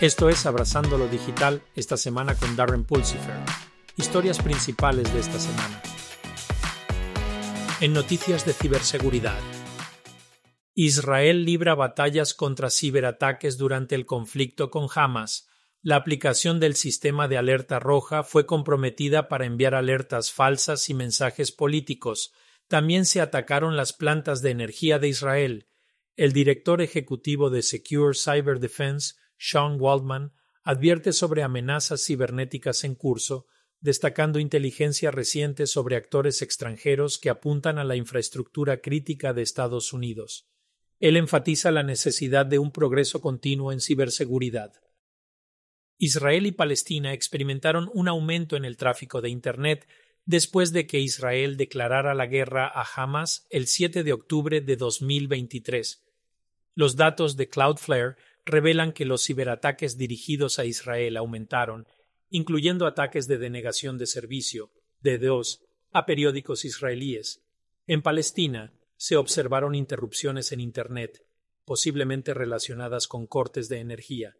Esto es Abrazando lo Digital esta semana con Darren Pulsifer. Historias principales de esta semana. En noticias de ciberseguridad. Israel libra batallas contra ciberataques durante el conflicto con Hamas. La aplicación del sistema de alerta roja fue comprometida para enviar alertas falsas y mensajes políticos. También se atacaron las plantas de energía de Israel. El director ejecutivo de Secure Cyber Defense sean Waldman, advierte sobre amenazas cibernéticas en curso, destacando inteligencia reciente sobre actores extranjeros que apuntan a la infraestructura crítica de Estados Unidos. Él enfatiza la necesidad de un progreso continuo en ciberseguridad. Israel y Palestina experimentaron un aumento en el tráfico de Internet después de que Israel declarara la guerra a Hamas el 7 de octubre de 2023. Los datos de Cloudflare revelan que los ciberataques dirigidos a Israel aumentaron, incluyendo ataques de denegación de servicio, de DOS, a periódicos israelíes. En Palestina se observaron interrupciones en Internet, posiblemente relacionadas con cortes de energía.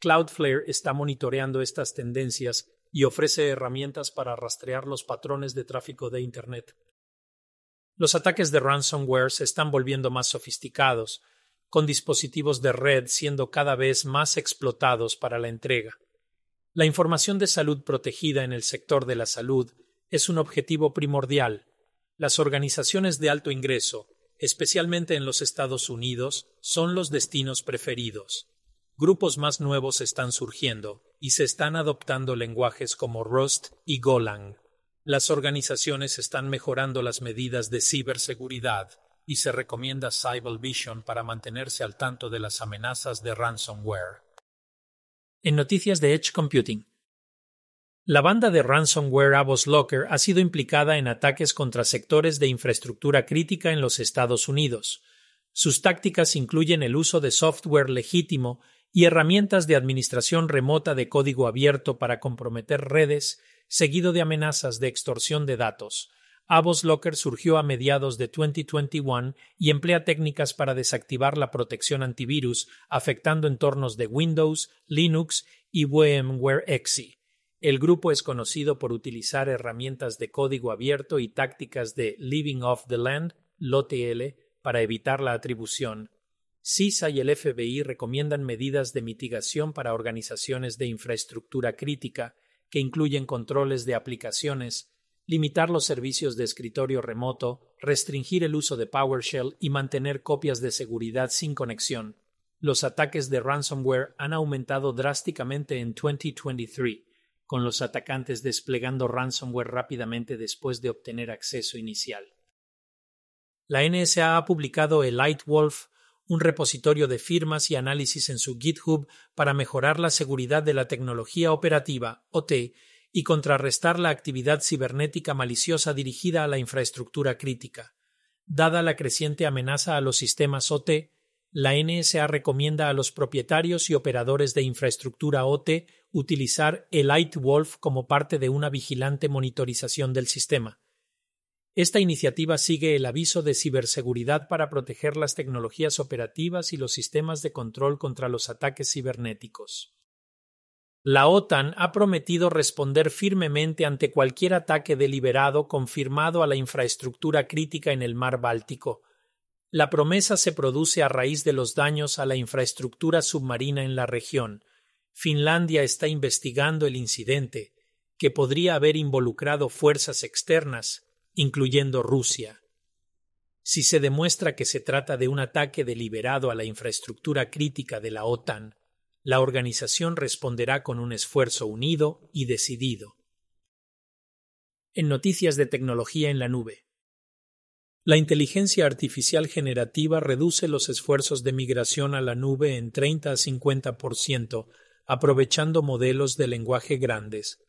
Cloudflare está monitoreando estas tendencias y ofrece herramientas para rastrear los patrones de tráfico de Internet. Los ataques de ransomware se están volviendo más sofisticados, con dispositivos de red siendo cada vez más explotados para la entrega. La información de salud protegida en el sector de la salud es un objetivo primordial. Las organizaciones de alto ingreso, especialmente en los Estados Unidos, son los destinos preferidos. Grupos más nuevos están surgiendo y se están adoptando lenguajes como Rust y Golang. Las organizaciones están mejorando las medidas de ciberseguridad y se recomienda Cyber Vision para mantenerse al tanto de las amenazas de ransomware. En noticias de Edge Computing. La banda de ransomware Avos Locker ha sido implicada en ataques contra sectores de infraestructura crítica en los Estados Unidos. Sus tácticas incluyen el uso de software legítimo y herramientas de administración remota de código abierto para comprometer redes, seguido de amenazas de extorsión de datos, Avos Locker surgió a mediados de 2021 y emplea técnicas para desactivar la protección antivirus, afectando entornos de Windows, Linux y VMware Exe. El grupo es conocido por utilizar herramientas de código abierto y tácticas de Living Off the Land, LOTL, para evitar la atribución. CISA y el FBI recomiendan medidas de mitigación para organizaciones de infraestructura crítica, que incluyen controles de aplicaciones, limitar los servicios de escritorio remoto, restringir el uso de PowerShell y mantener copias de seguridad sin conexión. Los ataques de ransomware han aumentado drásticamente en 2023, con los atacantes desplegando ransomware rápidamente después de obtener acceso inicial. La NSA ha publicado el Lightwolf, un repositorio de firmas y análisis en su GitHub para mejorar la seguridad de la tecnología operativa OT y contrarrestar la actividad cibernética maliciosa dirigida a la infraestructura crítica. Dada la creciente amenaza a los sistemas OT, la NSA recomienda a los propietarios y operadores de infraestructura OT utilizar el Lightwolf como parte de una vigilante monitorización del sistema. Esta iniciativa sigue el aviso de ciberseguridad para proteger las tecnologías operativas y los sistemas de control contra los ataques cibernéticos. La OTAN ha prometido responder firmemente ante cualquier ataque deliberado confirmado a la infraestructura crítica en el mar Báltico. La promesa se produce a raíz de los daños a la infraestructura submarina en la región. Finlandia está investigando el incidente, que podría haber involucrado fuerzas externas, incluyendo Rusia. Si se demuestra que se trata de un ataque deliberado a la infraestructura crítica de la OTAN, la organización responderá con un esfuerzo unido y decidido. En noticias de tecnología en la nube. La inteligencia artificial generativa reduce los esfuerzos de migración a la nube en 30 a 50%, aprovechando modelos de lenguaje grandes.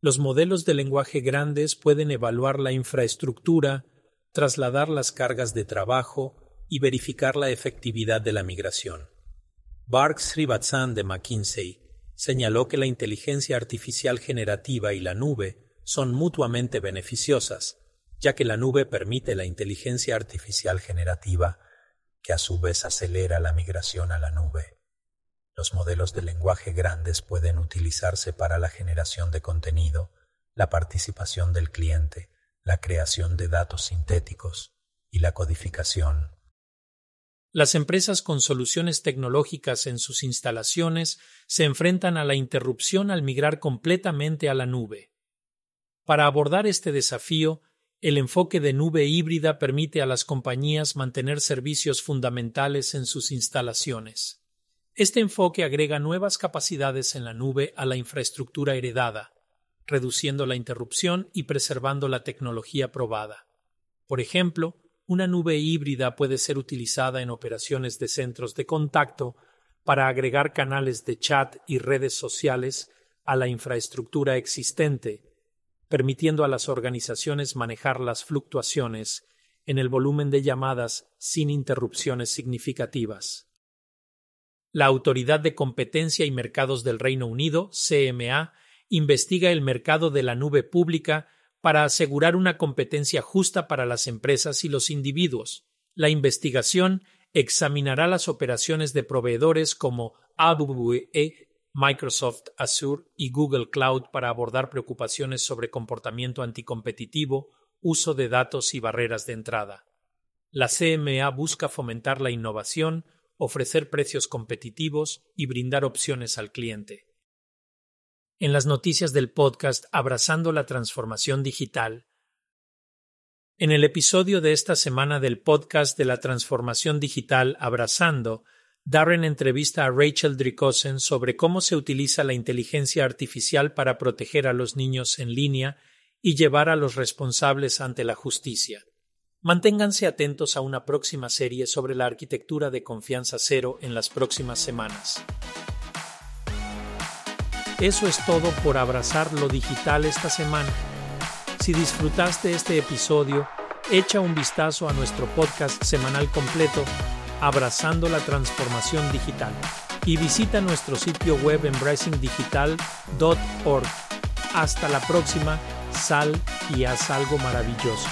Los modelos de lenguaje grandes pueden evaluar la infraestructura, trasladar las cargas de trabajo y verificar la efectividad de la migración. Bark Srivatsan de McKinsey señaló que la inteligencia artificial generativa y la nube son mutuamente beneficiosas, ya que la nube permite la inteligencia artificial generativa, que a su vez acelera la migración a la nube. Los modelos de lenguaje grandes pueden utilizarse para la generación de contenido, la participación del cliente, la creación de datos sintéticos y la codificación. Las empresas con soluciones tecnológicas en sus instalaciones se enfrentan a la interrupción al migrar completamente a la nube. Para abordar este desafío, el enfoque de nube híbrida permite a las compañías mantener servicios fundamentales en sus instalaciones. Este enfoque agrega nuevas capacidades en la nube a la infraestructura heredada, reduciendo la interrupción y preservando la tecnología probada. Por ejemplo, una nube híbrida puede ser utilizada en operaciones de centros de contacto para agregar canales de chat y redes sociales a la infraestructura existente, permitiendo a las organizaciones manejar las fluctuaciones en el volumen de llamadas sin interrupciones significativas. La Autoridad de Competencia y Mercados del Reino Unido, CMA, investiga el mercado de la nube pública para asegurar una competencia justa para las empresas y los individuos. La investigación examinará las operaciones de proveedores como AWE, Microsoft Azure y Google Cloud para abordar preocupaciones sobre comportamiento anticompetitivo, uso de datos y barreras de entrada. La CMA busca fomentar la innovación, ofrecer precios competitivos y brindar opciones al cliente. En las noticias del podcast Abrazando la Transformación Digital, en el episodio de esta semana del podcast de la Transformación Digital Abrazando, Darren entrevista a Rachel Drikosen sobre cómo se utiliza la inteligencia artificial para proteger a los niños en línea y llevar a los responsables ante la justicia. Manténganse atentos a una próxima serie sobre la arquitectura de confianza cero en las próximas semanas. Eso es todo por abrazar lo digital esta semana. Si disfrutaste este episodio, echa un vistazo a nuestro podcast semanal completo, Abrazando la Transformación Digital, y visita nuestro sitio web embracingdigital.org. Hasta la próxima, sal y haz algo maravilloso.